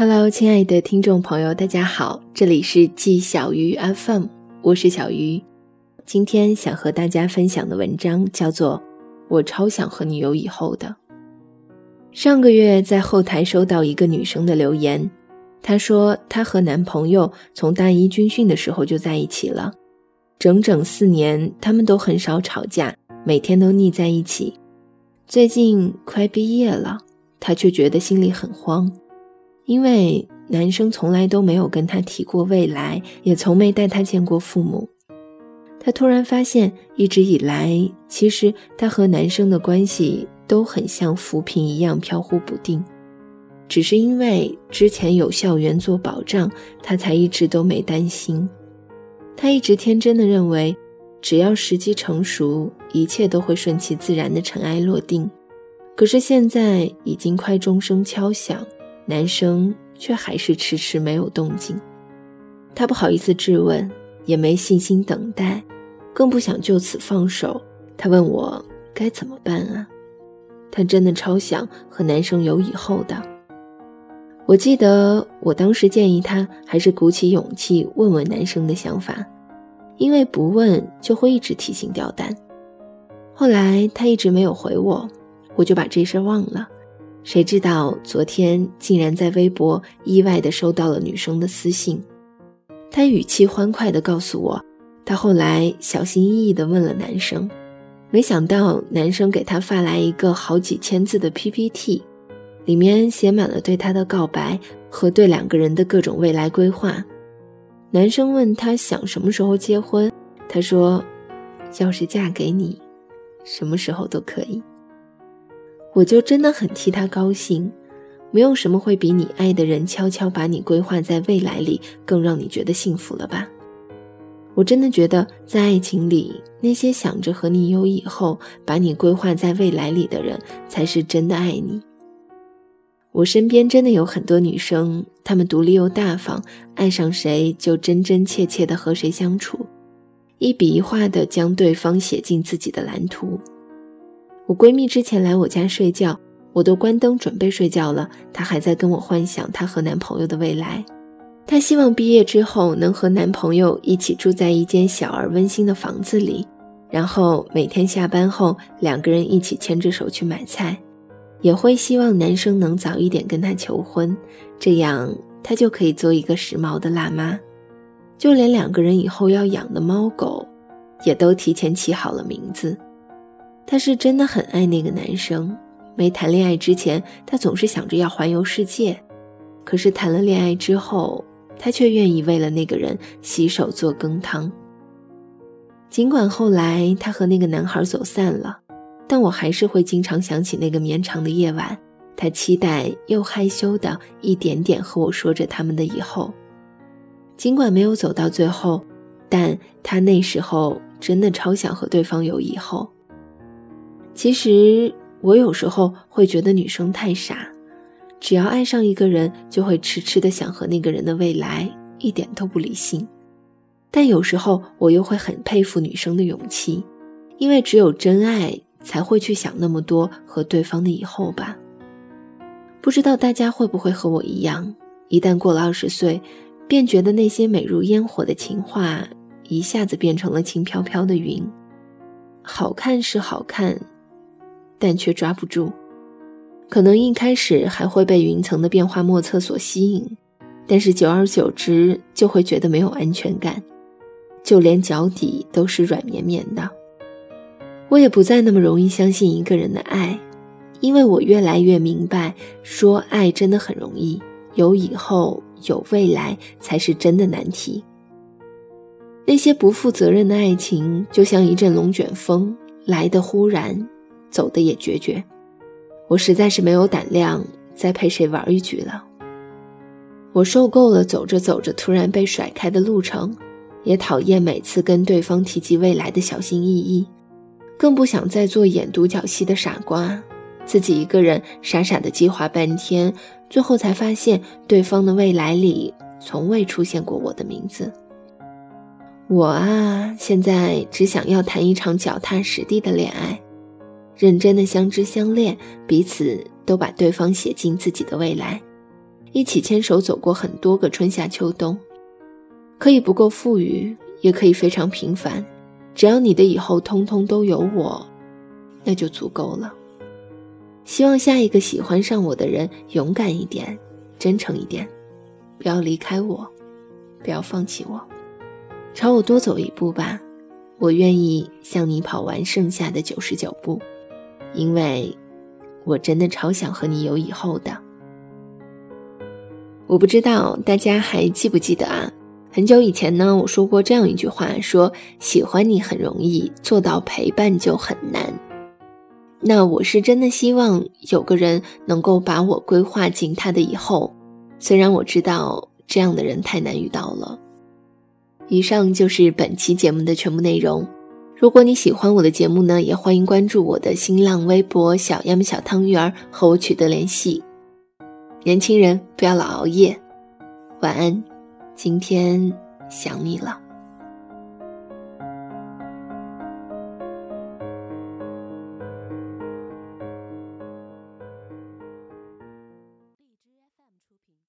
Hello，亲爱的听众朋友，大家好，这里是季小鱼 FM，我是小鱼。今天想和大家分享的文章叫做《我超想和你有以后的》。上个月在后台收到一个女生的留言，她说她和男朋友从大一军训的时候就在一起了，整整四年，他们都很少吵架，每天都腻在一起。最近快毕业了，她却觉得心里很慌。因为男生从来都没有跟她提过未来，也从没带她见过父母。她突然发现，一直以来，其实她和男生的关系都很像浮萍一样飘忽不定。只是因为之前有校园做保障，她才一直都没担心。她一直天真的认为，只要时机成熟，一切都会顺其自然的尘埃落定。可是现在已经快钟声敲响。男生却还是迟迟没有动静，他不好意思质问，也没信心等待，更不想就此放手。他问我该怎么办啊？他真的超想和男生有以后的。我记得我当时建议他还是鼓起勇气问问男生的想法，因为不问就会一直提心吊胆。后来他一直没有回我，我就把这事忘了。谁知道昨天竟然在微博意外地收到了女生的私信，她语气欢快地告诉我，她后来小心翼翼地问了男生，没想到男生给她发来一个好几千字的 PPT，里面写满了对她的告白和对两个人的各种未来规划。男生问她想什么时候结婚，她说，要是嫁给你，什么时候都可以。我就真的很替他高兴，没有什么会比你爱的人悄悄把你规划在未来里更让你觉得幸福了吧？我真的觉得，在爱情里，那些想着和你有以后、把你规划在未来里的人，才是真的爱你。我身边真的有很多女生，她们独立又大方，爱上谁就真真切切的和谁相处，一笔一画的将对方写进自己的蓝图。我闺蜜之前来我家睡觉，我都关灯准备睡觉了，她还在跟我幻想她和男朋友的未来。她希望毕业之后能和男朋友一起住在一间小而温馨的房子里，然后每天下班后两个人一起牵着手去买菜。也会希望男生能早一点跟她求婚，这样她就可以做一个时髦的辣妈。就连两个人以后要养的猫狗，也都提前起好了名字。她是真的很爱那个男生。没谈恋爱之前，她总是想着要环游世界；可是谈了恋爱之后，她却愿意为了那个人洗手做羹汤。尽管后来她和那个男孩走散了，但我还是会经常想起那个绵长的夜晚。他期待又害羞的一点点和我说着他们的以后。尽管没有走到最后，但他那时候真的超想和对方有以后。其实我有时候会觉得女生太傻，只要爱上一个人，就会痴痴的想和那个人的未来，一点都不理性。但有时候我又会很佩服女生的勇气，因为只有真爱才会去想那么多和对方的以后吧。不知道大家会不会和我一样，一旦过了二十岁，便觉得那些美如烟火的情话，一下子变成了轻飘飘的云。好看是好看。但却抓不住，可能一开始还会被云层的变化莫测所吸引，但是久而久之就会觉得没有安全感，就连脚底都是软绵绵的。我也不再那么容易相信一个人的爱，因为我越来越明白，说爱真的很容易，有以后有未来才是真的难题。那些不负责任的爱情，就像一阵龙卷风，来的忽然。走的也决绝，我实在是没有胆量再陪谁玩一局了。我受够了走着走着突然被甩开的路程，也讨厌每次跟对方提及未来的小心翼翼，更不想再做演独角戏的傻瓜，自己一个人傻傻的计划半天，最后才发现对方的未来里从未出现过我的名字。我啊，现在只想要谈一场脚踏实地的恋爱。认真的相知相恋，彼此都把对方写进自己的未来，一起牵手走过很多个春夏秋冬，可以不够富裕，也可以非常平凡，只要你的以后通通都有我，那就足够了。希望下一个喜欢上我的人勇敢一点，真诚一点，不要离开我，不要放弃我，朝我多走一步吧。我愿意向你跑完剩下的九十九步，因为我真的超想和你有以后的。我不知道大家还记不记得啊？很久以前呢，我说过这样一句话：说喜欢你很容易，做到陪伴就很难。那我是真的希望有个人能够把我规划进他的以后，虽然我知道这样的人太难遇到了。以上就是本期节目的全部内容。如果你喜欢我的节目呢，也欢迎关注我的新浪微博“小鸭们小汤圆儿”和我取得联系。年轻人不要老熬夜，晚安。今天想你了。